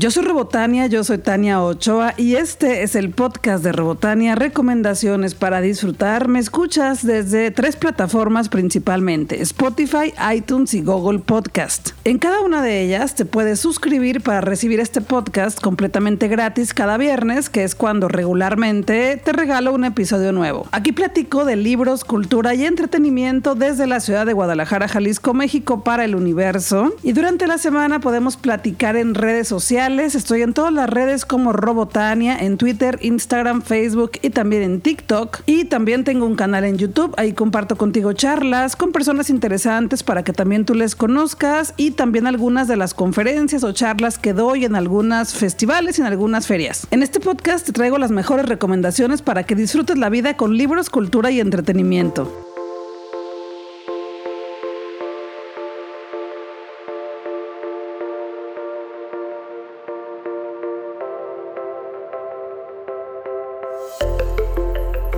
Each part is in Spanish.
Yo soy Robotania, yo soy Tania Ochoa y este es el podcast de Robotania, recomendaciones para disfrutar. Me escuchas desde tres plataformas principalmente, Spotify, iTunes y Google Podcast. En cada una de ellas te puedes suscribir para recibir este podcast completamente gratis cada viernes, que es cuando regularmente te regalo un episodio nuevo. Aquí platico de libros, cultura y entretenimiento desde la ciudad de Guadalajara, Jalisco, México para el universo. Y durante la semana podemos platicar en redes sociales Estoy en todas las redes como Robotania, en Twitter, Instagram, Facebook y también en TikTok. Y también tengo un canal en YouTube. Ahí comparto contigo charlas con personas interesantes para que también tú les conozcas y también algunas de las conferencias o charlas que doy en algunos festivales y en algunas ferias. En este podcast te traigo las mejores recomendaciones para que disfrutes la vida con libros, cultura y entretenimiento.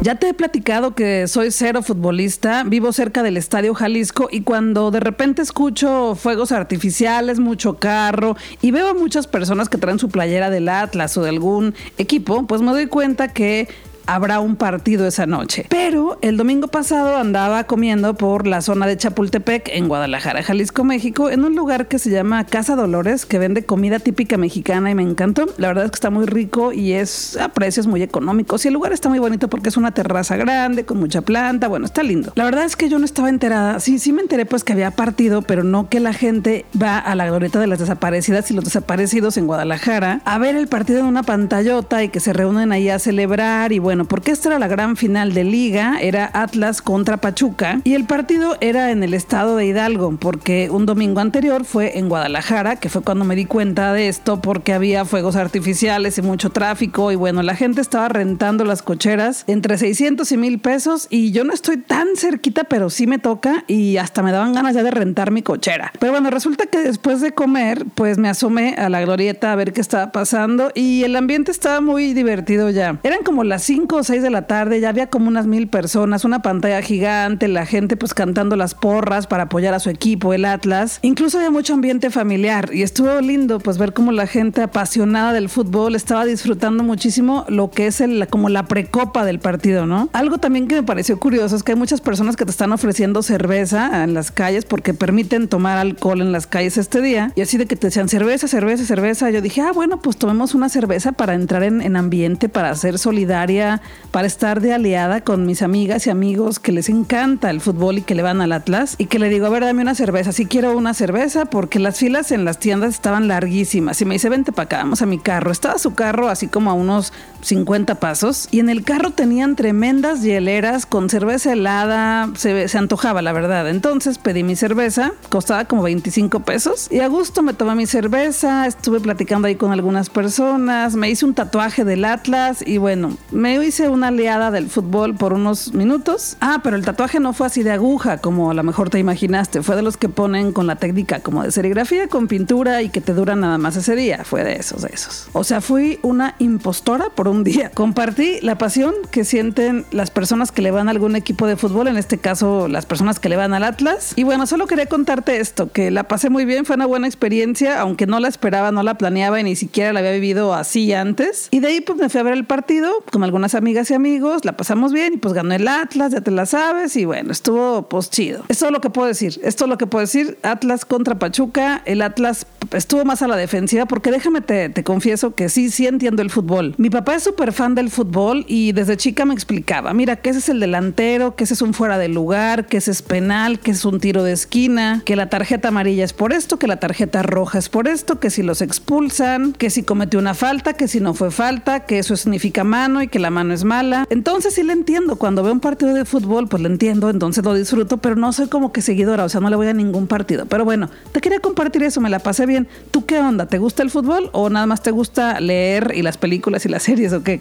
Ya te he platicado que soy cero futbolista, vivo cerca del Estadio Jalisco y cuando de repente escucho fuegos artificiales, mucho carro y veo a muchas personas que traen su playera del Atlas o de algún equipo, pues me doy cuenta que habrá un partido esa noche. Pero el domingo pasado andaba comiendo por la zona de Chapultepec en Guadalajara, Jalisco, México, en un lugar que se llama Casa Dolores, que vende comida típica mexicana y me encantó. La verdad es que está muy rico y es a precios muy económicos. Y el lugar está muy bonito porque es una terraza grande con mucha planta. Bueno, está lindo. La verdad es que yo no estaba enterada. Sí, sí me enteré pues que había partido, pero no que la gente va a la glorieta de las desaparecidas y los desaparecidos en Guadalajara a ver el partido en una pantallota y que se reúnen ahí a celebrar y bueno, bueno, porque esta era la gran final de liga, era Atlas contra Pachuca y el partido era en el estado de Hidalgo, porque un domingo anterior fue en Guadalajara, que fue cuando me di cuenta de esto, porque había fuegos artificiales y mucho tráfico y bueno, la gente estaba rentando las cocheras entre 600 y mil pesos y yo no estoy tan cerquita, pero sí me toca y hasta me daban ganas ya de rentar mi cochera. Pero bueno, resulta que después de comer, pues me asomé a la glorieta a ver qué estaba pasando y el ambiente estaba muy divertido ya. Eran como las 5 5 o 6 de la tarde, ya había como unas mil personas, una pantalla gigante, la gente pues cantando las porras para apoyar a su equipo, el Atlas. Incluso había mucho ambiente familiar y estuvo lindo pues ver cómo la gente apasionada del fútbol estaba disfrutando muchísimo lo que es el, como la precopa del partido, ¿no? Algo también que me pareció curioso es que hay muchas personas que te están ofreciendo cerveza en las calles porque permiten tomar alcohol en las calles este día y así de que te decían cerveza, cerveza, cerveza. Yo dije, ah, bueno, pues tomemos una cerveza para entrar en, en ambiente, para ser solidaria para estar de aliada con mis amigas y amigos que les encanta el fútbol y que le van al Atlas y que le digo, a ver, dame una cerveza. Sí quiero una cerveza porque las filas en las tiendas estaban larguísimas. Y me dice, vente para acá, vamos a mi carro. Estaba su carro así como a unos 50 pasos y en el carro tenían tremendas hieleras con cerveza helada. Se, se antojaba, la verdad. Entonces pedí mi cerveza, costaba como 25 pesos y a gusto me tomé mi cerveza. Estuve platicando ahí con algunas personas. Me hice un tatuaje del Atlas y bueno, me hice una aliada del fútbol por unos minutos. Ah, pero el tatuaje no fue así de aguja, como a lo mejor te imaginaste. Fue de los que ponen con la técnica como de serigrafía con pintura y que te duran nada más ese día. Fue de esos, de esos. O sea, fui una impostora por un día. Compartí la pasión que sienten las personas que le van a algún equipo de fútbol, en este caso las personas que le van al Atlas. Y bueno, solo quería contarte esto, que la pasé muy bien, fue una buena experiencia, aunque no la esperaba, no la planeaba y ni siquiera la había vivido así antes. Y de ahí pues me fui a ver el partido con algunas amigas y amigos, la pasamos bien y pues ganó el Atlas, ya te la sabes y bueno, estuvo pues chido. Es todo lo que puedo decir, esto es lo que puedo decir. Atlas contra Pachuca, el Atlas estuvo más a la defensiva porque déjame te, te confieso que sí, sí entiendo el fútbol. Mi papá es súper fan del fútbol y desde chica me explicaba, mira, que ese es el delantero, que ese es un fuera de lugar, que ese es penal, que es un tiro de esquina, que la tarjeta amarilla es por esto, que la tarjeta roja es por esto, que si los expulsan, que si cometió una falta, que si no fue falta, que eso significa mano y que la mano no es mala. Entonces sí le entiendo. Cuando veo un partido de fútbol, pues lo entiendo, entonces lo disfruto, pero no soy como que seguidora, o sea, no le voy a ningún partido. Pero bueno, te quería compartir eso, me la pasé bien. ¿Tú qué onda? ¿Te gusta el fútbol o nada más te gusta leer y las películas y las series o qué?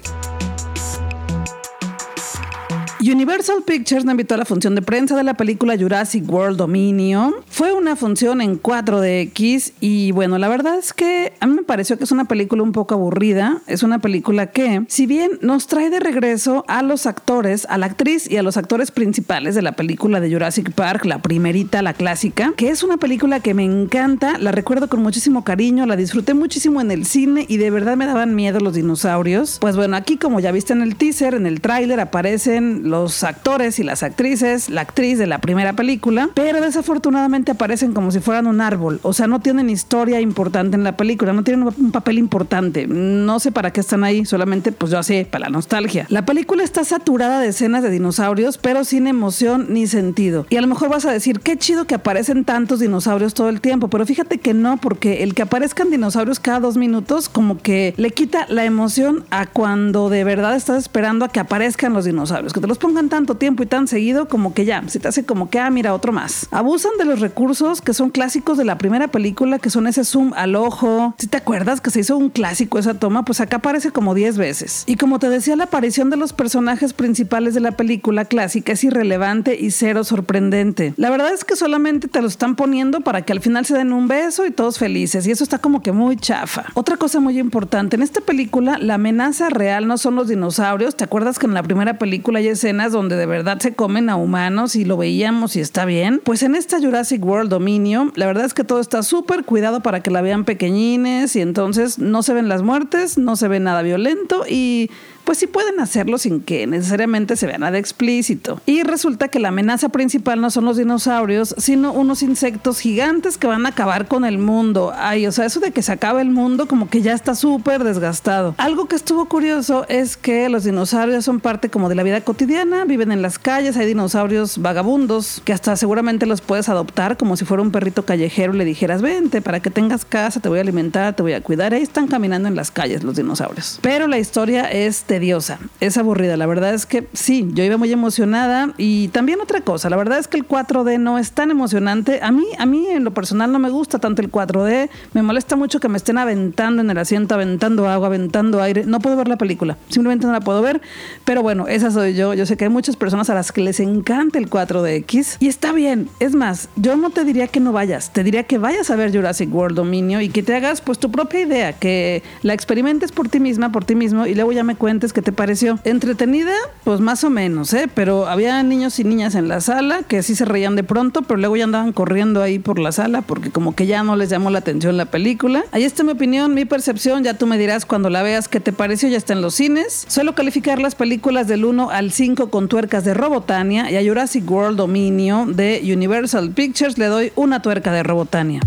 Universal Pictures me invitó a la función de prensa de la película Jurassic World Dominion. Fue una función en 4DX y bueno, la verdad es que a mí me pareció que es una película un poco aburrida. Es una película que, si bien nos trae de regreso a los actores, a la actriz y a los actores principales de la película de Jurassic Park, la primerita, la clásica, que es una película que me encanta, la recuerdo con muchísimo cariño, la disfruté muchísimo en el cine y de verdad me daban miedo los dinosaurios. Pues bueno, aquí como ya viste en el teaser, en el tráiler aparecen los actores y las actrices, la actriz de la primera película, pero desafortunadamente aparecen como si fueran un árbol, o sea, no tienen historia importante en la película, no tienen un papel importante, no sé para qué están ahí, solamente pues yo sé, para la nostalgia. La película está saturada de escenas de dinosaurios, pero sin emoción ni sentido. Y a lo mejor vas a decir, qué chido que aparecen tantos dinosaurios todo el tiempo, pero fíjate que no, porque el que aparezcan dinosaurios cada dos minutos como que le quita la emoción a cuando de verdad estás esperando a que aparezcan los dinosaurios, que te los tanto tiempo y tan seguido como que ya, se te hace como que, ah, mira, otro más. Abusan de los recursos que son clásicos de la primera película, que son ese zoom al ojo. Si te acuerdas que se hizo un clásico esa toma, pues acá aparece como 10 veces. Y como te decía, la aparición de los personajes principales de la película clásica es irrelevante y cero sorprendente. La verdad es que solamente te lo están poniendo para que al final se den un beso y todos felices. Y eso está como que muy chafa. Otra cosa muy importante, en esta película la amenaza real no son los dinosaurios. ¿Te acuerdas que en la primera película hay escenas donde de verdad se comen a humanos y lo veíamos y está bien? Pues en esta Jurassic World Dominion, la verdad es que todo está súper cuidado para que la vean pequeñines y entonces no se ven las muertes, no se ve nada violento y pues sí pueden hacerlo sin que necesariamente se vea nada explícito. Y resulta que la amenaza principal no son los dinosaurios, sino unos insectos gigantes que van a acabar con el mundo. Ay, o sea, eso de que se acabe el mundo como que ya está súper desgastado. Algo que estuvo curioso es que los dinosaurios son parte como de la vida cotidiana, viven en las calles, hay dinosaurios vagabundos que hasta seguramente los puedes adoptar como si fuera un perrito callejero y le dijeras, vente, para que tengas casa, te voy a alimentar, te voy a cuidar. Ahí están caminando en las calles los dinosaurios. Pero la historia es tediosa, es aburrida. La verdad es que sí, yo iba muy emocionada y también otra cosa, la verdad es que el 4D no es tan emocionante. A mí, a mí en lo personal no me gusta tanto el 4D, me molesta mucho que me estén aventando en el asiento, aventando agua, aventando aire. No puedo ver la película, simplemente no la puedo ver, pero bueno, esa soy yo. Yo que hay muchas personas a las que les encanta el 4DX y está bien. Es más, yo no te diría que no vayas, te diría que vayas a ver Jurassic World Dominio y que te hagas pues tu propia idea, que la experimentes por ti misma, por ti mismo y luego ya me cuentes ¿qué te pareció? Entretenida, pues más o menos, ¿eh? Pero había niños y niñas en la sala que sí se reían de pronto, pero luego ya andaban corriendo ahí por la sala porque como que ya no les llamó la atención la película. Ahí está mi opinión, mi percepción, ya tú me dirás cuando la veas qué te pareció, ya está en los cines. Suelo calificar las películas del 1 al 5 con tuercas de Robotania y a Jurassic World Dominio de Universal Pictures le doy una tuerca de Robotania.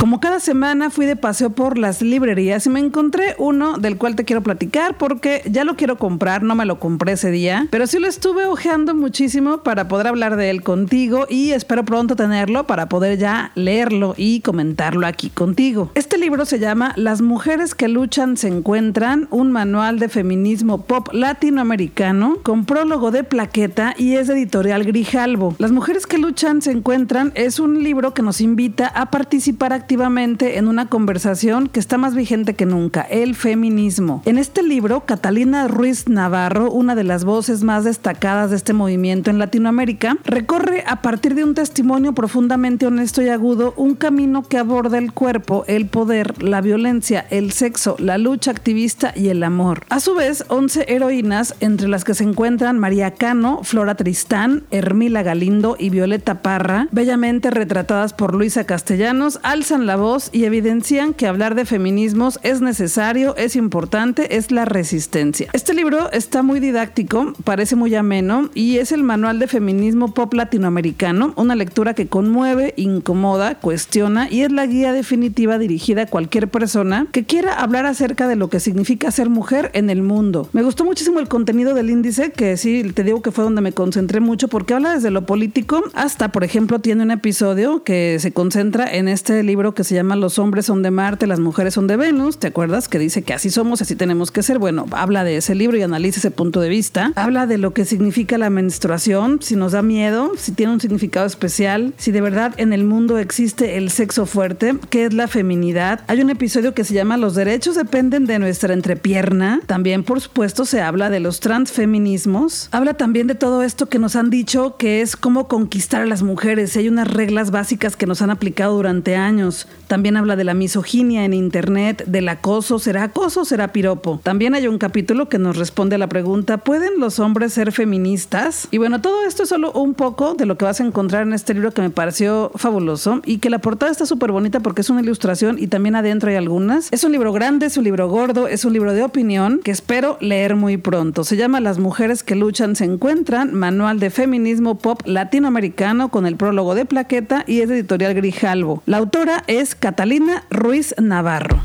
Como cada semana fui de paseo por las librerías y me encontré uno del cual te quiero platicar porque ya lo quiero comprar, no me lo compré ese día, pero sí lo estuve ojeando muchísimo para poder hablar de él contigo y espero pronto tenerlo para poder ya leerlo y comentarlo aquí contigo. Este libro se llama Las mujeres que luchan se encuentran, un manual de feminismo pop latinoamericano con prólogo de plaqueta y es de editorial Grijalvo. Las mujeres que luchan se encuentran es un libro que nos invita a participar activamente en una conversación que está más vigente que nunca, el feminismo. En este libro, Catalina Ruiz Navarro, una de las voces más destacadas de este movimiento en Latinoamérica, recorre a partir de un testimonio profundamente honesto y agudo un camino que aborda el cuerpo, el poder, la violencia, el sexo, la lucha activista y el amor. A su vez, 11 heroínas, entre las que se encuentran María Cano, Flora Tristán, Hermila Galindo y Violeta Parra, bellamente retratadas por Luisa Castellanos, alzan la voz y evidencian que hablar de feminismos es necesario, es importante, es la resistencia. Este libro está muy didáctico, parece muy ameno y es el manual de feminismo pop latinoamericano, una lectura que conmueve, incomoda, cuestiona y es la guía definitiva dirigida a cualquier persona que quiera hablar acerca de lo que significa ser mujer en el mundo. Me gustó muchísimo el contenido del índice, que sí, te digo que fue donde me concentré mucho porque habla desde lo político hasta, por ejemplo, tiene un episodio que se concentra en este libro libro que se llama Los hombres son de Marte, las mujeres son de Venus, ¿te acuerdas? Que dice que así somos, así tenemos que ser. Bueno, habla de ese libro y analiza ese punto de vista. Habla de lo que significa la menstruación, si nos da miedo, si tiene un significado especial, si de verdad en el mundo existe el sexo fuerte, qué es la feminidad. Hay un episodio que se llama Los derechos dependen de nuestra entrepierna. También, por supuesto, se habla de los transfeminismos. Habla también de todo esto que nos han dicho que es cómo conquistar a las mujeres. Hay unas reglas básicas que nos han aplicado durante años. También habla de la misoginia en internet, del acoso. ¿Será acoso o será piropo? También hay un capítulo que nos responde a la pregunta, ¿pueden los hombres ser feministas? Y bueno, todo esto es solo un poco de lo que vas a encontrar en este libro que me pareció fabuloso y que la portada está súper bonita porque es una ilustración y también adentro hay algunas. Es un libro grande, es un libro gordo, es un libro de opinión que espero leer muy pronto. Se llama Las mujeres que luchan se encuentran, manual de feminismo pop latinoamericano con el prólogo de plaqueta y es de editorial Grijalvo. La autora es Catalina Ruiz Navarro.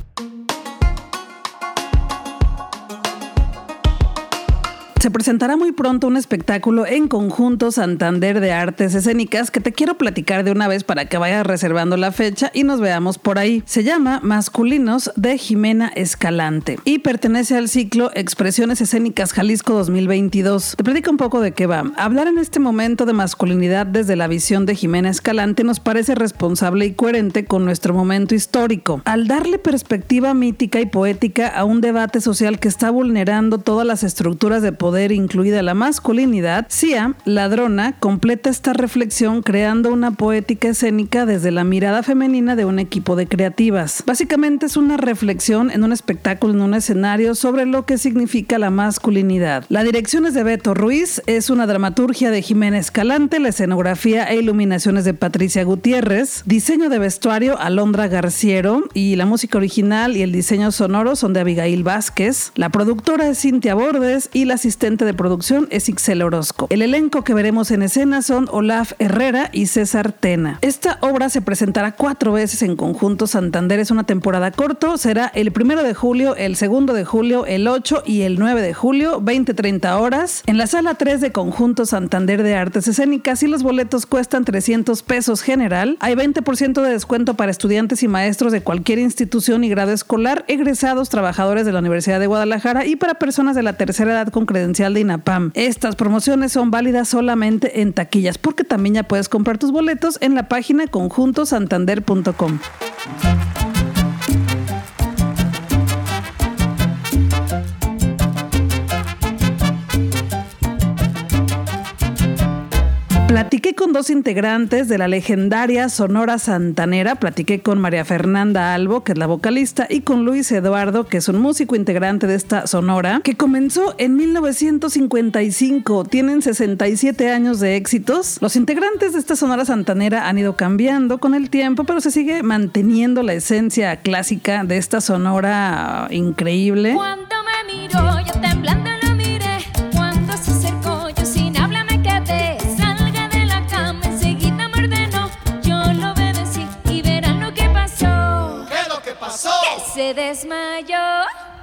Se presentará muy pronto un espectáculo en conjunto Santander de Artes Escénicas que te quiero platicar de una vez para que vayas reservando la fecha y nos veamos por ahí. Se llama Masculinos de Jimena Escalante y pertenece al ciclo Expresiones Escénicas Jalisco 2022. Te platico un poco de qué va. Hablar en este momento de masculinidad desde la visión de Jimena Escalante nos parece responsable y coherente con nuestro momento histórico. Al darle perspectiva mítica y poética a un debate social que está vulnerando todas las estructuras de poder incluida la masculinidad, Sia, ladrona, completa esta reflexión creando una poética escénica desde la mirada femenina de un equipo de creativas. Básicamente es una reflexión en un espectáculo, en un escenario sobre lo que significa la masculinidad. La dirección es de Beto Ruiz, es una dramaturgia de Jiménez Escalante, la escenografía e iluminaciones de Patricia Gutiérrez, diseño de vestuario Alondra Garciero y la música original y el diseño sonoro son de Abigail Vázquez. La productora es Cintia Bordes y la asistente de producción es Ixel Orozco. El elenco que veremos en escena son Olaf Herrera y César Tena. Esta obra se presentará cuatro veces en conjunto Santander. Es una temporada corto. Será el primero de julio, el segundo de julio, el 8 y el 9 de julio, 20-30 horas, en la sala 3 de Conjunto Santander de Artes Escénicas y los boletos cuestan 300 pesos general. Hay 20% de descuento para estudiantes y maestros de cualquier institución y grado escolar, egresados, trabajadores de la Universidad de Guadalajara y para personas de la tercera edad con de INAPAM. Estas promociones son válidas solamente en taquillas, porque también ya puedes comprar tus boletos en la página conjuntosantander.com. Platiqué con dos integrantes de la legendaria Sonora Santanera. Platiqué con María Fernanda Albo, que es la vocalista, y con Luis Eduardo, que es un músico integrante de esta Sonora, que comenzó en 1955. Tienen 67 años de éxitos. Los integrantes de esta Sonora Santanera han ido cambiando con el tiempo, pero se sigue manteniendo la esencia clásica de esta Sonora increíble. Cuando me miro, yo temblando se desmayó.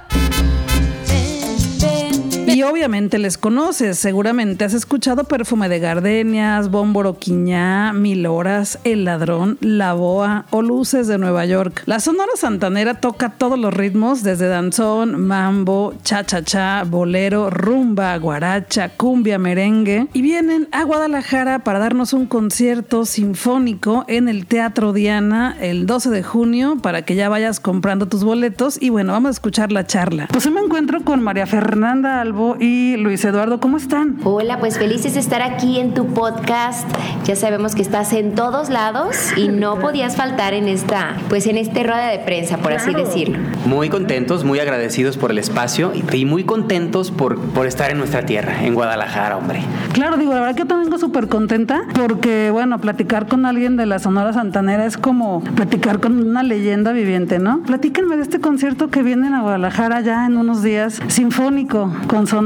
Obviamente les conoces, seguramente has escuchado Perfume de Gardenias, Bómboro Quiñá, Mil Horas, El Ladrón, La Boa o Luces de Nueva York. La Sonora Santanera toca todos los ritmos, desde danzón, mambo, cha-cha-cha, bolero, rumba, guaracha, cumbia, merengue. Y vienen a Guadalajara para darnos un concierto sinfónico en el Teatro Diana el 12 de junio para que ya vayas comprando tus boletos. Y bueno, vamos a escuchar la charla. Pues me encuentro con María Fernanda Albo y Luis Eduardo. ¿Cómo están? Hola, pues felices de estar aquí en tu podcast. Ya sabemos que estás en todos lados y no podías faltar en esta, pues en este rueda de prensa, por así decirlo. Muy contentos, muy agradecidos por el espacio y muy contentos por, por estar en nuestra tierra, en Guadalajara, hombre. Claro, digo, la verdad que yo también vengo súper contenta porque, bueno, platicar con alguien de la Sonora Santanera es como platicar con una leyenda viviente, ¿no? Platíquenme de este concierto que viene a Guadalajara ya en unos días, sinfónico, con Sonora.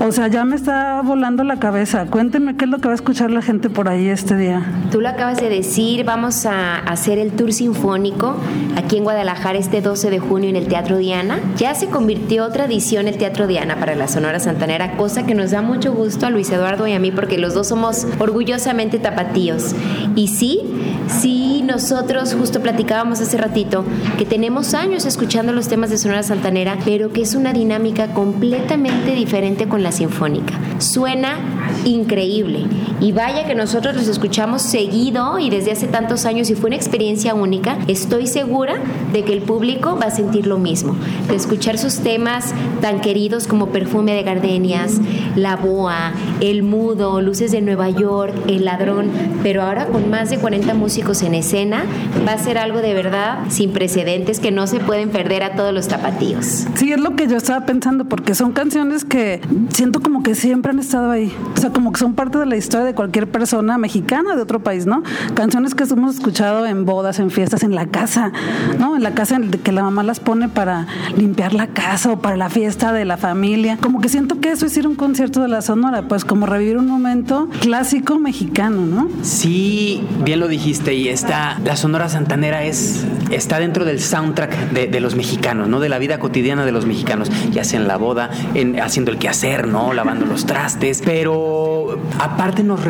O sea, ya me está volando la cabeza. Cuéntenme qué es lo que va a escuchar la gente por ahí este día. Tú lo acabas de decir, vamos a hacer el tour sinfónico aquí en Guadalajara este 12 de junio en el Teatro Diana. Ya se convirtió tradición el Teatro Diana para la Sonora Santanera, cosa que nos da mucho gusto a Luis Eduardo y a mí porque los dos somos orgullosamente tapatíos. Y sí, sí, nosotros justo platicábamos hace ratito que tenemos años escuchando los temas de Sonora Santanera, pero que es una dinámica completamente diferente con la sinfónica. Suena increíble. Y vaya que nosotros los escuchamos seguido y desde hace tantos años y fue una experiencia única. Estoy segura de que el público va a sentir lo mismo, de escuchar sus temas tan queridos como Perfume de Gardenias, La Boa, El Mudo, Luces de Nueva York, El Ladrón, pero ahora con más de 40 músicos en escena, va a ser algo de verdad sin precedentes que no se pueden perder a todos los tapatíos. Sí, es lo que yo estaba pensando, porque son canciones que siento como que siempre han estado ahí. O sea, como que son parte de la historia de cualquier persona mexicana de otro país, ¿no? Canciones que hemos escuchado en bodas, en fiestas, en la casa, ¿no? En la casa en que la mamá las pone para limpiar la casa o para la fiesta de la familia. Como que siento que eso es ir a un concierto de la Sonora, pues como revivir un momento clásico mexicano, ¿no? Sí, bien lo dijiste, y está, la Sonora Santanera es, está dentro del soundtrack de, los mexicanos, ¿no? De la vida cotidiana de los mexicanos, ya sea en la boda, en, haciendo el quehacer, ¿no? Lavando los trastes, pero aparte nos,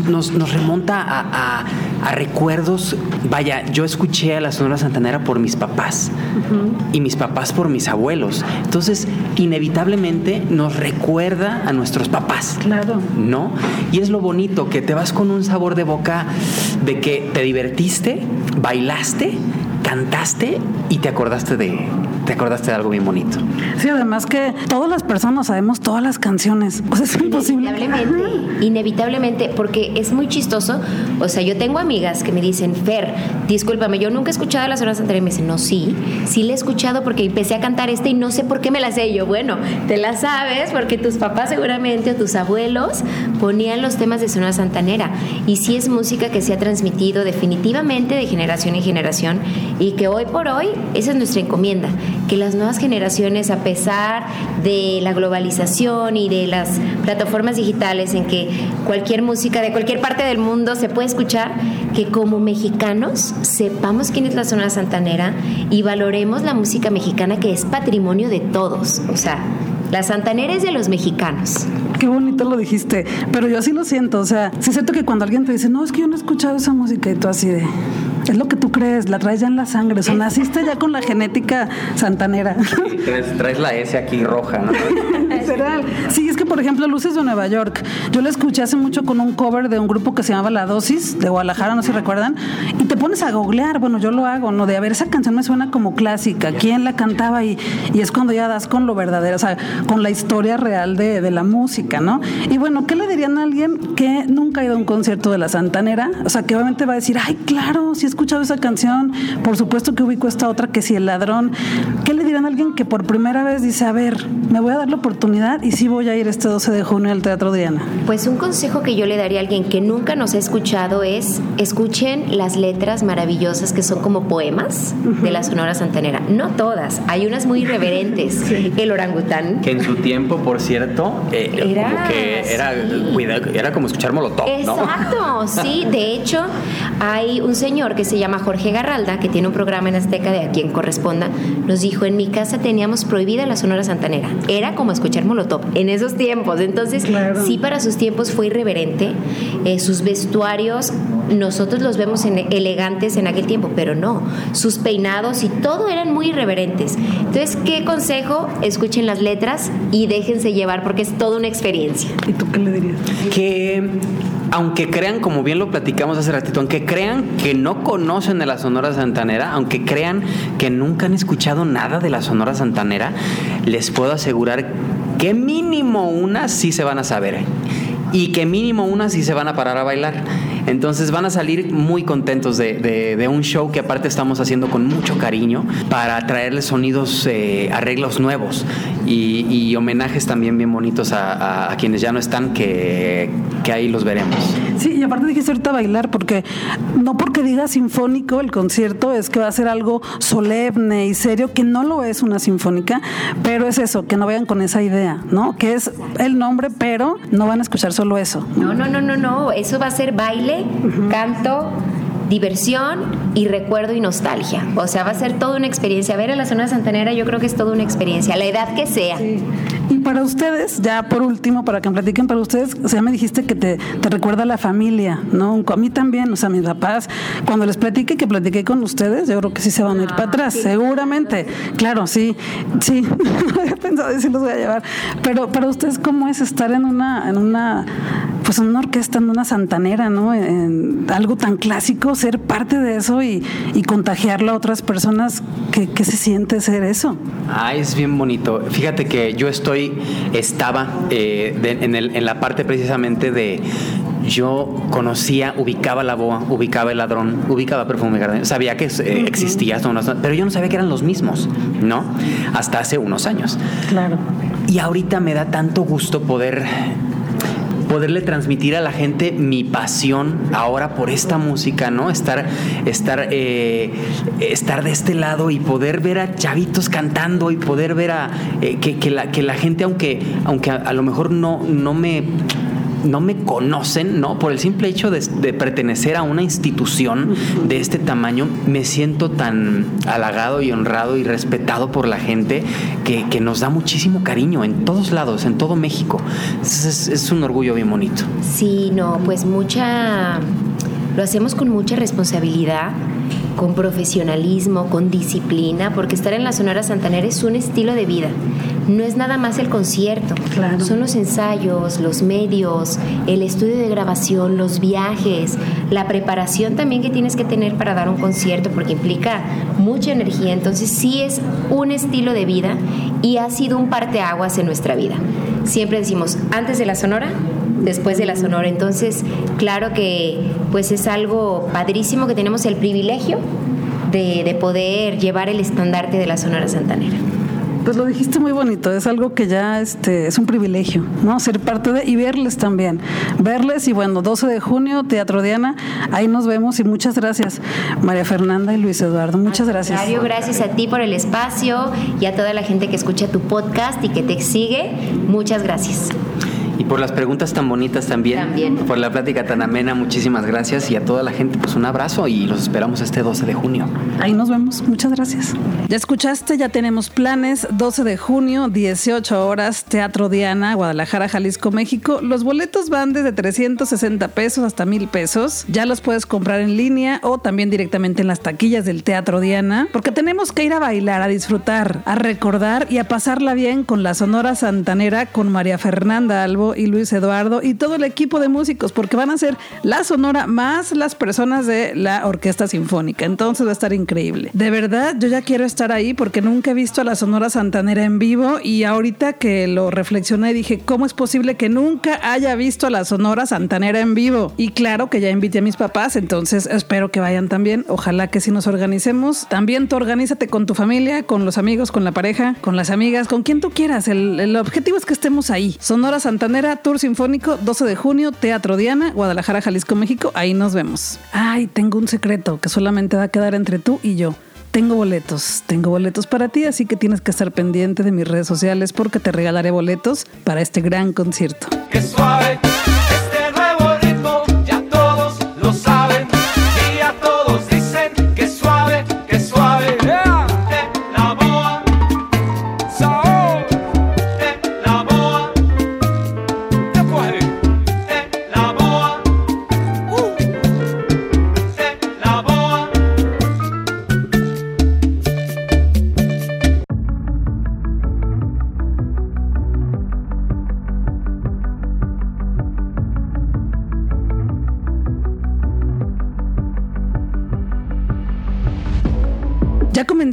nos, remonta a, recuerdos. Vaya, yo escuché a la Sonora Santanera por mis papás y mis papás por mis abuelos. Entonces, inevitablemente nos recuerda a nuestros papás. Claro. ¿No? Y es lo bonito, que te vas con un sabor de boca de que te divertiste, bailaste, cantaste y te acordaste de, te acordaste de algo bien bonito. Sí, además que todas las personas sabemos todas las canciones. O sea, es imposible. Inevitablemente, inevitablemente, porque es muy chistoso. O sea, yo tengo amigas que me dicen, Fer, discúlpame, yo nunca he escuchado las horas anteriores. Me dicen, no, sí, sí la he escuchado porque empecé a cantar este y no sé por qué me la sé. yo, bueno, te la sabes porque tus papás seguramente o tus abuelos ponían los temas de Sonora Santanera. Y sí es música que se ha transmitido definitivamente de generación en generación y que hoy por hoy esa es nuestra encomienda que las nuevas generaciones, a pesar de la globalización y de las plataformas digitales en que cualquier música de cualquier parte del mundo se puede escuchar, que como mexicanos sepamos quién es la zona santanera y valoremos la música mexicana que es patrimonio de todos. O sea, la santanera es de los mexicanos. Qué bonito lo dijiste, pero yo así lo siento. O sea, sí siento que cuando alguien te dice, no, es que yo no he escuchado esa música y tú así de es lo que tú crees, la traes ya en la sangre, o sea, naciste ya con la genética santanera. traes, la S aquí roja, ¿no? Literal. Sí, es que por ejemplo, Luces de Nueva York, yo la escuché hace mucho con un cover de un grupo que se llamaba La Dosis, de Guadalajara, no sé si recuerdan, y te pones a googlear, bueno, yo lo hago, ¿no? De a ver, esa canción me suena como clásica, ¿quién la cantaba? Y, y es cuando ya das con lo verdadero, o sea, con la historia real de, de la música, ¿no? Y bueno, ¿qué le dirían a alguien que nunca ha ido a un concierto de la Santanera? O sea, que obviamente va a decir, ay, claro, si es escuchado esa canción, por supuesto que ubico esta otra que si el ladrón, ¿qué le dirán a alguien que por primera vez dice, a ver, me voy a dar la oportunidad y sí voy a ir este 12 de junio al Teatro Diana? Pues un consejo que yo le daría a alguien que nunca nos ha escuchado es, escuchen las letras maravillosas que son como poemas de la Sonora Santanera. No todas, hay unas muy irreverentes. El orangután. Que en su tiempo, por cierto, eh, era, como que era, era como escuchar Molotov, ¿no? Exacto, sí. De hecho, hay un señor que se llama Jorge Garralda, que tiene un programa en Azteca de a quien corresponda, nos dijo, en mi casa teníamos prohibida la Sonora Santanera. Era como escuchar Molotov en esos tiempos. Entonces, sí para sus tiempos fue irreverente. Eh, sus vestuarios, nosotros los vemos elegantes en aquel tiempo, pero no. Sus peinados y todo eran muy irreverentes. Entonces, ¿qué consejo? Escuchen las letras y déjense llevar porque es toda una experiencia. ¿Y tú qué le dirías? Que aunque crean, como bien lo platicamos hace ratito, aunque crean que no conocen de la Sonora Santanera, aunque crean que nunca han escuchado nada de la Sonora Santanera, les puedo asegurar que mínimo una sí se van a saber y que mínimo una sí se van a parar a bailar. Entonces van a salir muy contentos de, un show que aparte estamos haciendo con mucho cariño para traerles sonidos, eh, arreglos nuevos y, homenajes también bien bonitos a, quienes ya no están, que, que ahí los veremos. Sí, y aparte dijiste ahorita bailar, porque no porque diga sinfónico el concierto es que va a ser algo solemne y serio, que no lo es una sinfónica, pero es eso, que no vayan con esa idea, ¿no? Que es el nombre, pero no van a escuchar solo eso. No, no, no, no, no, eso va a ser baile, canto, diversión y recuerdo y nostalgia. O sea, va a ser toda una experiencia. Ver a la zona santanera yo creo que es toda una experiencia, la edad que sea. Y para ustedes, ya por último, para que me platiquen para ustedes, o sea, me dijiste que te, te recuerda a la familia, ¿no? A mí también, o sea, mis papás, cuando les platique que platiqué con ustedes, yo creo que sí se van a ir para ah, atrás, seguramente. Claro, sí, sí, no había pensado si los voy a llevar. Pero para ustedes, ¿cómo es estar en una, en una, pues en una orquesta, en una santanera, ¿no? En algo tan clásico, ser parte de eso y, y contagiarlo a otras personas, ¿qué, ¿qué se siente ser eso? Ah, es bien bonito. Fíjate que yo estoy estaba eh, en, la parte precisamente de yo conocía, ubicaba la boa, ubicaba el ladrón, ubicaba perfume Gardenia, sabía que eh, existía, pero yo no sabía que eran los mismos, ¿no? Hasta hace unos años. Claro. Y ahorita me da tanto gusto poder poderle transmitir a la gente mi pasión ahora por esta música, ¿no? Estar, estar, eh, estar de este lado y poder ver a chavitos cantando y poder ver a eh, que, la, que la gente, aunque, aunque a, lo mejor no, no me no me conocen, ¿no? Por el simple hecho de, pertenecer a una institución de este tamaño, me siento tan halagado y honrado y respetado por la gente que, nos da muchísimo cariño en todos lados, en todo México. Es, es un orgullo bien bonito. Sí, no, pues mucha... Lo hacemos con mucha responsabilidad con profesionalismo, con disciplina, porque estar en la Sonora Santanera es un estilo de vida. No es nada más el concierto, son los ensayos, los medios, el estudio de grabación, los viajes, la preparación también que tienes que tener para dar un concierto, porque implica mucha energía. Entonces sí es un estilo de vida y ha sido un parteaguas en nuestra vida. Siempre decimos, antes de la Sonora, después de la Sonora. Entonces, claro que pues es algo padrísimo que tenemos el privilegio de, de poder llevar el estandarte de la Sonora Santanera. Pues lo dijiste muy bonito, es algo que ya este, es un privilegio, ¿no? Ser parte de y verles también. Verles y bueno, 12 de junio, Teatro Diana, ahí nos vemos y muchas gracias, María Fernanda y Luis Eduardo. Muchas gracias. Mario, gracias a ti por el espacio y a toda la gente que escucha tu podcast y que te sigue. Muchas gracias. Por las preguntas tan bonitas también. También. Por la plática tan amena, muchísimas gracias. Y a toda la gente, pues un abrazo y los esperamos este 12 de junio. Ahí nos vemos. Muchas gracias. Ya escuchaste, ya tenemos planes. 12 de junio, 18 horas, Teatro Diana, Guadalajara, Jalisco, México. Los boletos van desde 360 pesos hasta 1000 pesos. Ya los puedes comprar en línea o también directamente en las taquillas del Teatro Diana. Porque tenemos que ir a bailar, a disfrutar, a recordar y a pasarla bien con la Sonora Santanera con María Fernanda Albo y Luis Eduardo y todo el equipo de músicos, porque van a ser la Sonora más las personas de la Orquesta Sinfónica. Entonces va a estar increíble. De verdad, yo ya quiero estar ahí porque nunca he visto a la Sonora Santanera en vivo y ahorita que lo reflexioné dije, ¿cómo es posible que nunca haya visto a la Sonora Santanera en vivo? Y claro que ya invité a mis papás, entonces espero que vayan también. Ojalá que si nos organicemos, también tú organízate con tu familia, con los amigos, con la pareja, con las amigas, con quien tú quieras. El, el objetivo es que estemos ahí. Sonora Santanera Tour Sinfónico, 12 de junio, Teatro Diana, Guadalajara, Jalisco, México. Ahí nos vemos. Ay, tengo un secreto que solamente va a quedar entre tú y yo. Tengo boletos, tengo boletos para ti, así que tienes que estar pendiente de mis redes sociales porque te regalaré boletos para este gran concierto. Qué suave. Ya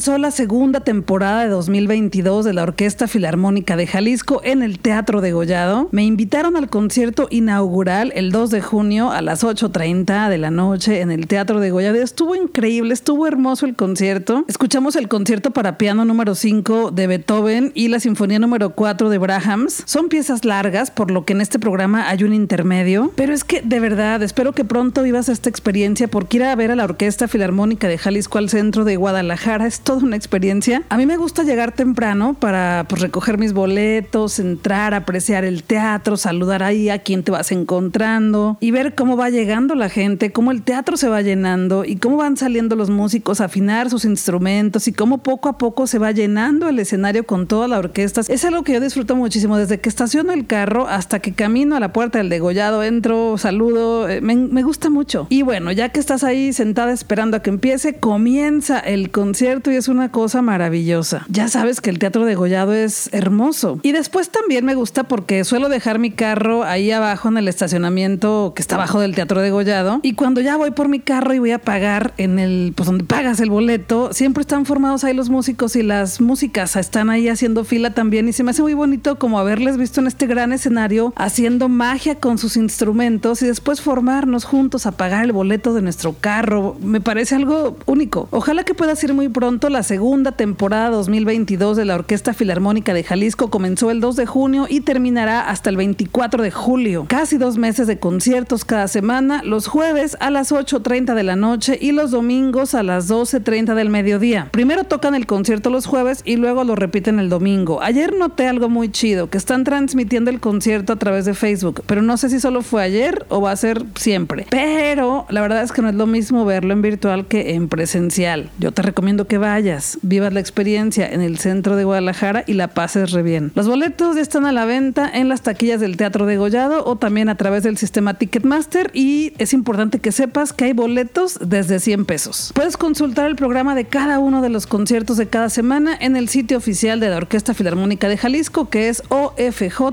comenzó la segunda temporada de 2022 de la Orquesta Filarmónica de Jalisco en el Teatro de Gollado. Me invitaron al concierto inaugural el 2 de junio a las 8.30 de la noche en el Teatro de Gollado. Estuvo increíble, estuvo hermoso el concierto. Escuchamos el concierto para piano número 5 de Beethoven y la Sinfonía número 4 de Brahms. Son piezas largas, por lo que en este programa hay un intermedio. Pero es que de verdad, espero que pronto vivas esta experiencia porque ir a ver a la Orquesta Filarmónica de Jalisco al centro de Guadalajara es toda una experiencia. A mí me gusta llegar temprano para pues, recoger mis boletos, entrar, apreciar el teatro, saludar ahí a quien te vas encontrando y ver cómo va llegando la gente, cómo el teatro se va llenando y cómo van saliendo los músicos a afinar sus instrumentos y cómo poco a poco se va llenando el escenario con toda la orquesta. Es algo que yo disfruto muchísimo desde que estaciono el carro hasta que camino a la puerta del degollado, entro, saludo, eh, me, me gusta mucho. Y bueno, ya que estás ahí sentada esperando a que empiece, comienza el concierto y es una cosa maravillosa. Ya sabes que el teatro de Gollado es hermoso. Y después también me gusta porque suelo dejar mi carro ahí abajo en el estacionamiento que está abajo del teatro de Gollado. Y cuando ya voy por mi carro y voy a pagar en el, pues donde pagas el boleto, siempre están formados ahí los músicos y las músicas están ahí haciendo fila también. Y se me hace muy bonito como haberles visto en este gran escenario haciendo magia con sus instrumentos y después formarnos juntos a pagar el boleto de nuestro carro. Me parece algo único. Ojalá que puedas ir muy pronto. La segunda temporada 2022 de la Orquesta Filarmónica de Jalisco comenzó el 2 de junio y terminará hasta el 24 de julio. Casi dos meses de conciertos cada semana, los jueves a las 8.30 de la noche y los domingos a las 12.30 del mediodía. Primero tocan el concierto los jueves y luego lo repiten el domingo. Ayer noté algo muy chido, que están transmitiendo el concierto a través de Facebook, pero no sé si solo fue ayer o va a ser siempre. Pero la verdad es que no es lo mismo verlo en virtual que en presencial. Yo te recomiendo que vayas, vivas la experiencia en el centro de Guadalajara y la pases re bien. Los boletos ya están a la venta en las taquillas del Teatro de Gollado o también a través del sistema Ticketmaster y es importante que sepas que hay boletos desde 100 pesos. Puedes consultar el programa de cada uno de los conciertos de cada semana en el sitio oficial de la Orquesta Filarmónica de Jalisco que es ofj.com.mx.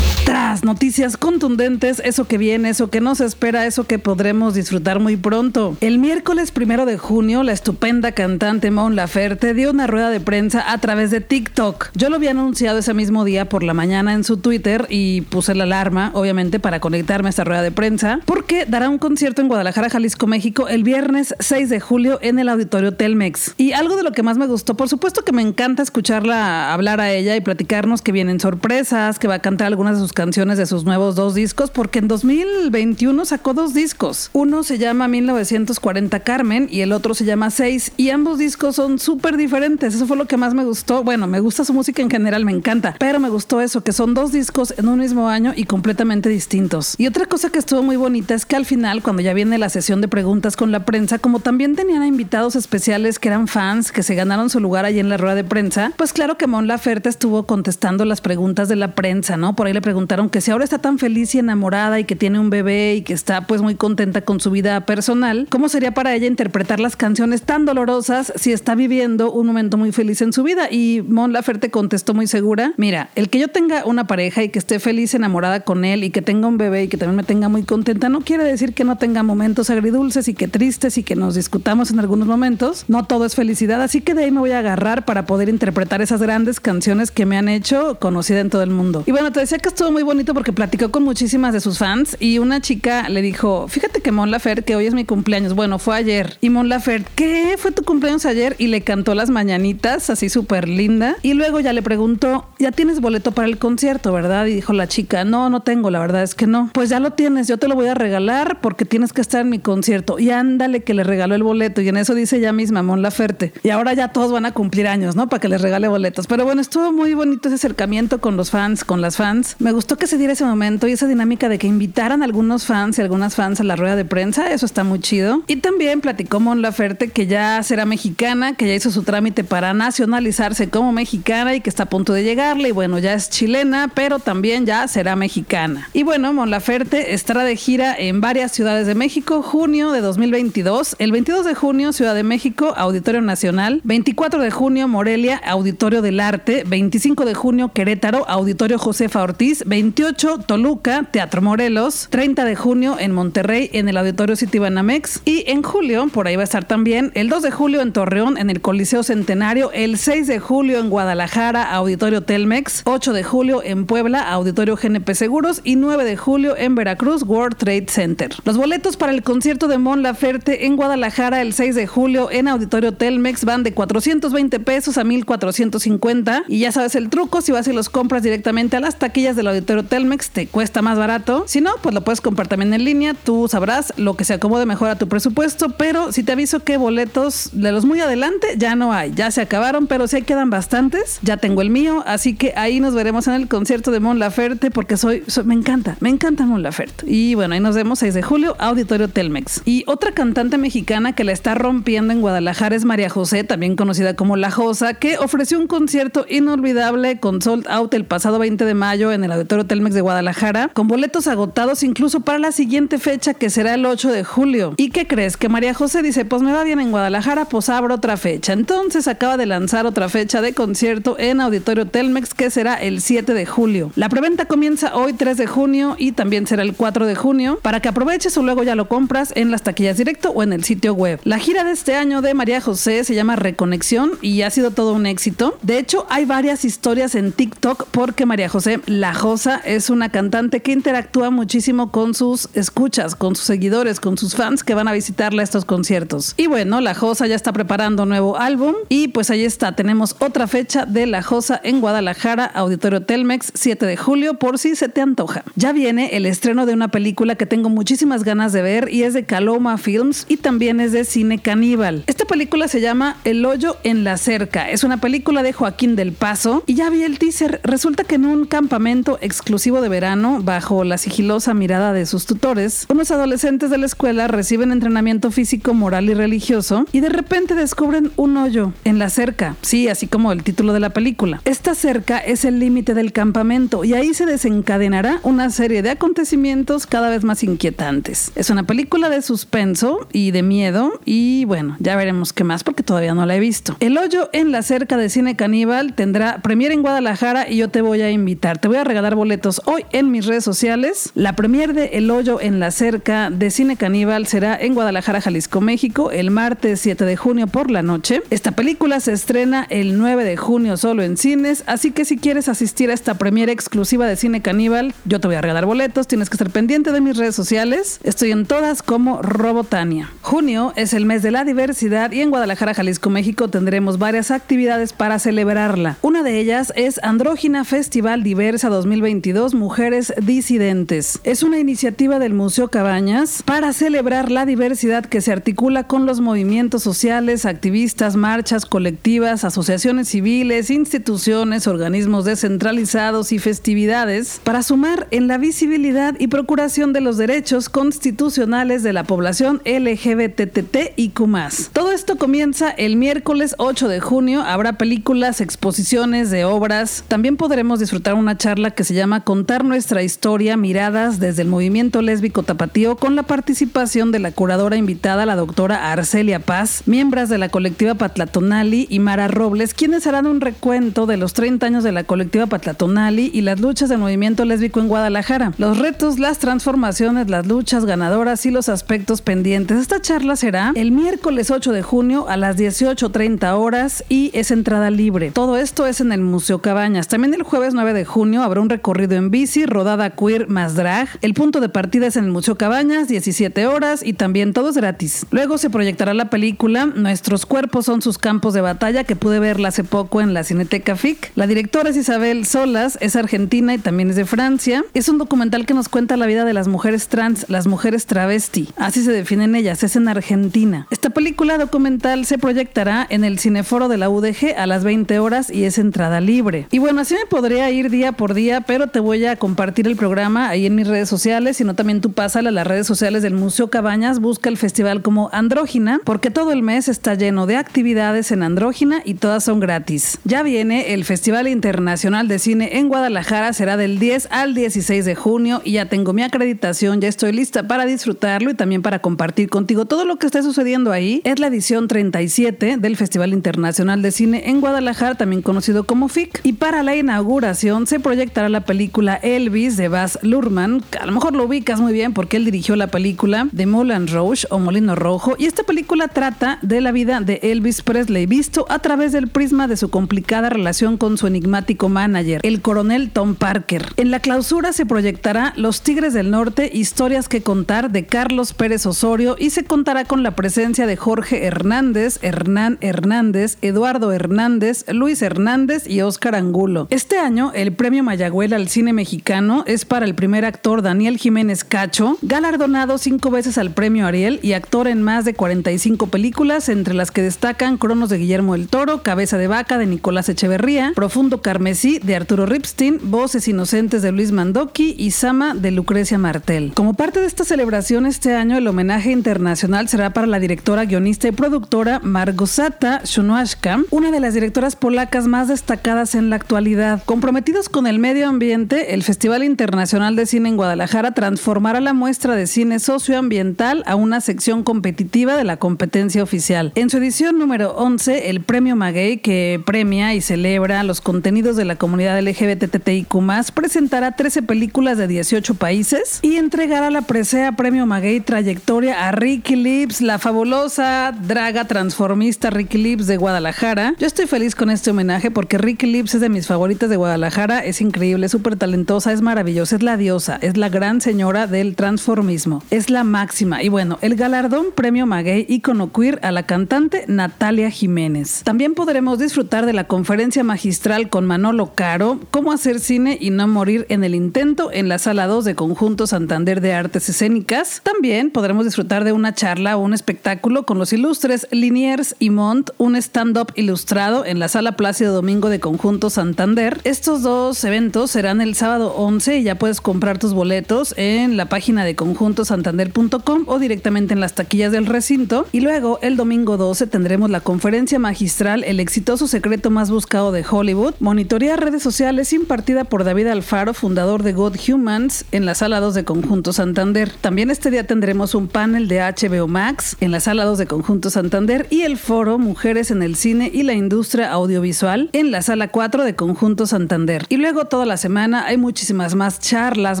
noticias contundentes, eso que viene, eso que nos espera, eso que podremos disfrutar muy pronto. El miércoles primero de junio, la estupenda cantante Mon Laferte dio una rueda de prensa a través de TikTok. Yo lo había anunciado ese mismo día por la mañana en su Twitter y puse la alarma, obviamente, para conectarme a esta rueda de prensa, porque dará un concierto en Guadalajara, Jalisco, México, el viernes 6 de julio en el auditorio Telmex. Y algo de lo que más me gustó, por supuesto que me encanta escucharla hablar a ella y platicarnos que vienen sorpresas, que va a cantar algunas de sus canciones de sus nuevos dos discos, porque en 2021 sacó dos discos. Uno se llama 1940 Carmen y el otro se llama 6 y ambos discos son súper diferentes. Eso fue lo que más me gustó. Bueno, me gusta su música en general, me encanta, pero me gustó eso, que son dos discos en un mismo año y completamente distintos. Y otra cosa que estuvo muy bonita es que al final, cuando ya viene la sesión de preguntas con la prensa, como también tenían invitados especiales que eran fans, que se ganaron su lugar allí en la rueda de prensa, pues claro que Mon Laferte estuvo contestando las preguntas de la prensa, ¿no? Por ahí le preguntaron que si ahora está tan feliz y enamorada y que tiene un bebé y que está pues muy contenta con su vida personal, ¿cómo sería para ella interpretar las canciones tan dolorosas si está viviendo un momento muy feliz en su vida? Y Mon Laferte contestó muy segura, mira, el que yo tenga una pareja y que esté feliz, enamorada con él y que tenga un bebé y que también me tenga muy contenta, no quiere decir que no tenga momentos agridulces y que tristes y que nos discutamos en algunos momentos. No todo es felicidad, así que de ahí me voy a agarrar para poder interpretar esas grandes canciones que me han hecho conocida en todo el mundo. Y bueno, te decía que estuvo muy bonito porque platicó con muchísimas de sus fans y una chica le dijo, fíjate que Mon Lafer, que hoy es mi cumpleaños, bueno, fue ayer. Y Mon Lafer, ¿qué fue tu cumpleaños ayer? Y le cantó las mañanitas, así súper linda. Y luego ya le preguntó, ya tienes boleto para el concierto, ¿verdad? Y dijo la chica, no, no tengo, la verdad es que no. Pues ya lo tienes, yo te lo voy a regalar porque tienes que estar en mi concierto. Y ándale que le regaló el boleto. Y en eso dice ella misma, Mon Laferte. Y ahora ya todos van a cumplir años, ¿no? Para que les regale boletos. Pero bueno, estuvo muy bonito ese acercamiento con los fans, con las fans. Me gustó que se ese momento y esa dinámica de que invitaran a algunos fans y algunas fans a la rueda de prensa, eso está muy chido. Y también platicó Mon Laferte que ya será mexicana, que ya hizo su trámite para nacionalizarse como mexicana y que está a punto de llegarle. Y bueno, ya es chilena, pero también ya será mexicana. Y bueno, Mon Laferte estará de gira en varias ciudades de México, junio de 2022. El 22 de junio, Ciudad de México, Auditorio Nacional. 24 de junio, Morelia, Auditorio del Arte. 25 de junio, Querétaro, Auditorio Josefa Ortiz. 21 28, Toluca, Teatro Morelos. 30 de junio en Monterrey, en el Auditorio City Banamex. Y en julio, por ahí va a estar también, el 2 de julio en Torreón, en el Coliseo Centenario. El 6 de julio en Guadalajara, Auditorio Telmex. 8 de julio en Puebla, Auditorio GNP Seguros. Y 9 de julio en Veracruz, World Trade Center. Los boletos para el concierto de Mon Laferte en Guadalajara el 6 de julio en Auditorio Telmex van de 420 pesos a 1450. Y ya sabes el truco, si vas y los compras directamente a las taquillas del Auditorio Telmex, te cuesta más barato. Si no, pues lo puedes comprar también en línea. Tú sabrás lo que se acomode mejor a tu presupuesto. Pero si te aviso que boletos de los muy adelante ya no hay, ya se acabaron, pero sí quedan bastantes. Ya tengo el mío, así que ahí nos veremos en el concierto de Mon Laferte porque soy, me encanta, me encanta Mon Laferte. Y bueno, ahí nos vemos 6 de julio, Auditorio Telmex. Y otra cantante mexicana que la está rompiendo en Guadalajara es María José, también conocida como La Josa, que ofreció un concierto inolvidable con Sold Out el pasado 20 de mayo en el Auditorio Telmex Guadalajara, con boletos agotados incluso para la siguiente fecha que será el 8 de julio. ¿Y qué crees? Que María José dice, pues me va bien en Guadalajara, pues abro otra fecha. Entonces acaba de lanzar otra fecha de concierto en Auditorio Telmex que será el 7 de julio. La preventa comienza hoy 3 de junio y también será el 4 de junio para que aproveches o luego ya lo compras en las taquillas directo o en el sitio web. La gira de este año de María José se llama Reconexión y ha sido todo un éxito. De hecho, hay varias historias en TikTok porque María José La Josa es una cantante que interactúa muchísimo con sus escuchas, con sus seguidores, con sus fans que van a visitarla a estos conciertos. Y bueno, La Josa ya está preparando un nuevo álbum y pues ahí está, tenemos otra fecha de La Josa en Guadalajara, Auditorio Telmex, 7 de julio, por si se te antoja. Ya viene el estreno de una película que tengo muchísimas ganas de ver y es de Caloma Films y también es de Cine Caníbal. Esta película se llama El hoyo en la cerca. Es una película de Joaquín del Paso y ya vi el teaser. Resulta que en un campamento exclusivo de verano, bajo la sigilosa mirada de sus tutores, unos adolescentes de la escuela reciben entrenamiento físico, moral y religioso y de repente descubren un hoyo en la cerca. Sí, así como el título de la película. Esta cerca es el límite del campamento y ahí se desencadenará una serie de acontecimientos cada vez más inquietantes. Es una película de suspenso y de miedo y bueno, ya veremos qué más porque todavía no la he visto. El hoyo en la cerca de Cine Caníbal tendrá premier en Guadalajara y yo te voy a invitar. Te voy a regalar boletos hoy en mis redes sociales. La premier de El hoyo en la cerca de Cine Caníbal será en Guadalajara, Jalisco, México, el martes 7 de junio por la noche. Esta película se estrena el 9 de junio solo en cines, así que si quieres asistir a esta premier exclusiva de Cine Caníbal, yo te voy a regalar boletos, tienes que estar pendiente de mis redes sociales. Estoy en todas como Robotania. Junio es el mes de la diversidad y en Guadalajara, Jalisco, México tendremos varias actividades para celebrarla. Una de ellas es Andrógina Festival Diversa 2022 Mujeres Disidentes. Es una iniciativa del Museo Cabañas para celebrar la diversidad que se articula con los movimientos sociales, activistas, marchas colectivas, asociaciones civiles, instituciones, organismos descentralizados y festividades para sumar en la visibilidad y procuración de los derechos constitucionales de la población LGBTT más. Todo esto comienza el miércoles 8 de junio. Habrá películas, exposiciones de obras. También podremos disfrutar una charla que se llama Contar nuestra historia, miradas desde el movimiento lésbico tapatío con la participación de la curadora invitada, la doctora Arcelia Paz, miembros de la colectiva Patlatonali y Mara Robles, quienes harán un recuento de los 30 años de la colectiva Patlatonali y las luchas del movimiento lésbico en Guadalajara. Los retos, las transformaciones, las luchas ganadoras y los aspectos pendientes. Esta charla será el miércoles 8 de junio a las 18.30 horas y es entrada libre. Todo esto es en el Museo Cabañas. También el jueves 9 de junio habrá un recorrido en bici, rodada queer más drag. El punto de partida es en el Museo Cabañas, 17 horas y también todo es gratis. Luego se proyectará la película Nuestros cuerpos son sus campos de batalla que pude verla hace poco en la Cineteca FIC. La directora es Isabel Solas, es argentina y también es de Francia. Es un documental que nos cuenta la vida de las mujeres trans, las mujeres travesti. Así se definen ellas, es en Argentina. Esta película documental se proyectará en el Cineforo de la UDG a las 20 horas y es entrada libre. Y bueno, así me podría ir día por día, pero te voy a compartir el programa ahí en mis redes sociales, sino también tú pásale a las redes sociales del Museo Cabañas, busca el festival como Andrógina, porque todo el mes está lleno de actividades en Andrógina y todas son gratis. Ya viene el Festival Internacional de Cine en Guadalajara, será del 10 al 16 de junio y ya tengo mi acreditación, ya estoy lista para disfrutarlo y también para compartir contigo todo lo que está sucediendo ahí. Es la edición 37 del Festival Internacional de Cine en Guadalajara, también conocido como FIC, y para la inauguración se proyectará la película Elvis de Baz Luhrmann. A lo mejor lo ubicas muy bien porque él dirigió la película de Moulin Rouge o Molino Rojo. Y esta película trata de la vida de Elvis Presley, visto a través del prisma de su complicada relación con su enigmático manager, el coronel Tom Parker. En la clausura se proyectará Los Tigres del Norte, historias que contar de Carlos Pérez Osorio y se contará con la presencia de Jorge Hernández, Hernán Hernández, Eduardo Hernández, Luis Hernández y Óscar Angulo. Este año, el premio Mayagüel al cine mexicano es para el primer actor Daniel Jiménez Cacho, galardonado cinco veces al premio Ariel y actor en más de 45 películas, entre las que destacan Cronos de Guillermo el Toro, Cabeza de Vaca de Nicolás Echeverría, Profundo Carmesí de Arturo Ripstein, Voces Inocentes de Luis Mandoki y Sama de Lucrecia Martel. Como parte de esta celebración este año, el homenaje internacional será para la directora, guionista y productora Margosata Shunuashka, una de las directoras polacas más destacadas en la actualidad. Comprometidos con el medio ambiente, el Festival Internacional de Cine en Guadalajara transformará la muestra de cine socioambiental a una sección competitiva de la competencia oficial. En su edición número 11, el Premio Maguey, que premia y celebra los contenidos de la comunidad LGBTTIQ+, presentará 13 películas de 18 países y entregará la presea Premio Maguey Trayectoria a Ricky Lips, la fabulosa draga transformista Ricky Lips de Guadalajara. Yo estoy feliz con este homenaje porque Ricky Lips es de mis favoritas de Guadalajara, es increíble, súper talentosa, es maravillosa, es la diosa, es la gran señora del transformismo, es la máxima. Y bueno, el galardón Premio Maguey Icono Queer a la cantante Natalia Jiménez. También podremos disfrutar de la conferencia magistral con Manolo Caro, Cómo hacer cine y no morir en el intento en la sala 2 de Conjunto Santander de Artes Escénicas. También podremos disfrutar de una charla o un espectáculo con los ilustres Liniers y Mont, un stand-up ilustrado en la sala Plácido Domingo de Conjunto Santander. Estos dos eventos serán el sábado 11 y ya puedes comprar tus boletos en la página de conjuntosantander.com o directamente en las taquillas del recinto. Y luego el domingo 12 tendremos la conferencia magistral El exitoso secreto más buscado de Hollywood, monitorea redes sociales impartida por David Alfaro, fundador de God Humans, en la sala 2 de Conjunto Santander. También este día tendremos un panel de HBO Max en la sala 2 de Conjunto Santander y el foro Mujeres en el Cine y la Industria Audiovisual en la sala 4 de Conjunto Santander. Y luego toda la semana hay muchísimas más charlas,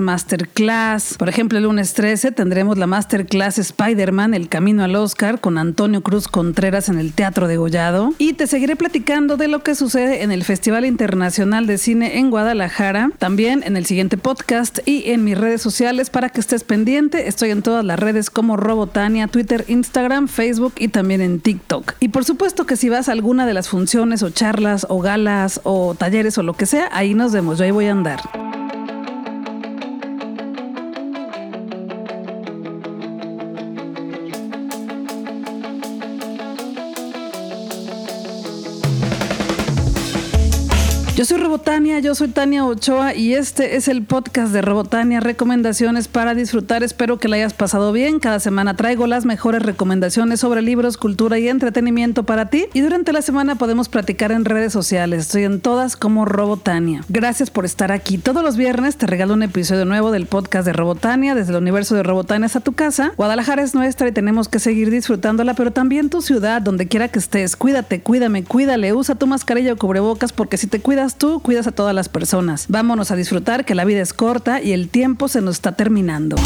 masterclass. Por ejemplo, el lunes 13 tendremos la masterclass Spider-Man, El Camino al Oscar, con Antonio Cruz Contreras en el Teatro de Gollado. Y te seguiré platicando de lo que sucede en el Festival Internacional de Cine en Guadalajara, también en el siguiente podcast y en mis redes sociales para que estés pendiente. Estoy en todas las redes como Robotania, Twitter, Instagram, Facebook y también en TikTok. Y por supuesto que si vas a alguna de las funciones o charlas o galas o talleres o lo que sea, ahí nos vemos. Yo ahí voy a andar. Yo soy Robotania, yo soy Tania Ochoa y este es el podcast de Robotania, recomendaciones para disfrutar. Espero que la hayas pasado bien. Cada semana traigo las mejores recomendaciones sobre libros, cultura y entretenimiento para ti. Y durante la semana podemos platicar en redes sociales. Estoy en todas como Robotania. Gracias por estar aquí. Todos los viernes te regalo un episodio nuevo del podcast de Robotania, desde el universo de Robotania hasta tu casa. Guadalajara es nuestra y tenemos que seguir disfrutándola, pero también tu ciudad, donde quiera que estés. Cuídate, cuídame, cuídale, usa tu mascarilla o cubrebocas porque si te tú, cuidas a todas las personas. Vámonos a disfrutar que la vida es corta y el tiempo se nos está terminando.